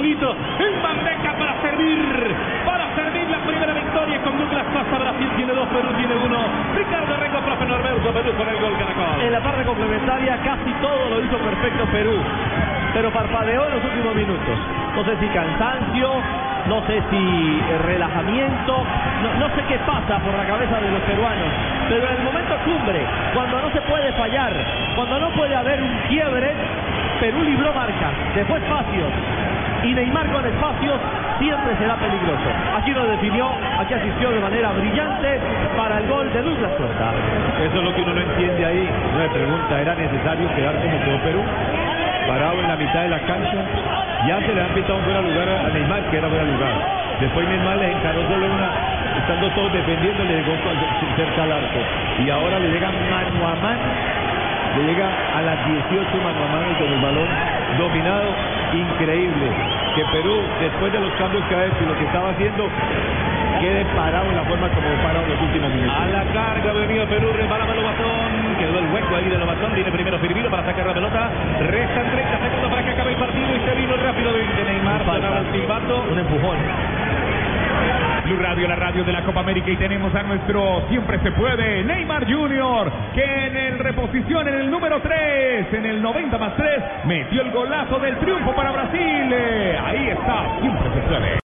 listo. En bandeja para servir. Para servir la primera victoria con Douglas Costa. Brasil tiene dos, Perú tiene uno. Ricardo Rengo, profe Norberto, Perú con el gol Caracol. En la parte complementaria casi todo lo hizo perfecto Perú. Pero parpadeó en los últimos minutos. No sé si cansancio, no sé si eh, relajamiento, no, no, sé qué pasa por la cabeza de los peruanos, pero en el momento cumbre, cuando no se puede fallar, cuando no puede haber un quiebre, Perú libró marca, dejó espacios, y Neymar con espacios siempre será peligroso. Aquí lo definió, aquí asistió de manera brillante para el gol de Douglas Costa. Eso es lo que uno no entiende ahí. Una pregunta, ¿era necesario quedar como quedó Perú? Parado en la mitad de la cancha. Ya se le han un fuera lugar a Neymar, que era fuera lugar. Después Neymar le encaró solo una, estando todos defendiendo, le llegó cerca al arco. Y ahora le llega mano a mano le llega a las 18 mano a mano con el balón dominado, increíble. Que Perú, después de los cambios que ha hecho y lo que estaba haciendo, quede parado en la forma como parado en los últimos minutos. A la carga venido Perú, repara Lobatón, quedó el hueco ahí de Lobatón, viene primero Firmino para sacar la pelota, restan 30 segundos para que acabe el partido y se vino rápido de Neymar, el silbato, un empujón. Blue Radio, la radio de la Copa América y tenemos a nuestro siempre se puede Neymar Junior que en el reposición en el número 3, en el 90 más 3, metió el golazo del triunfo para Brasil. Ahí está, siempre se puede.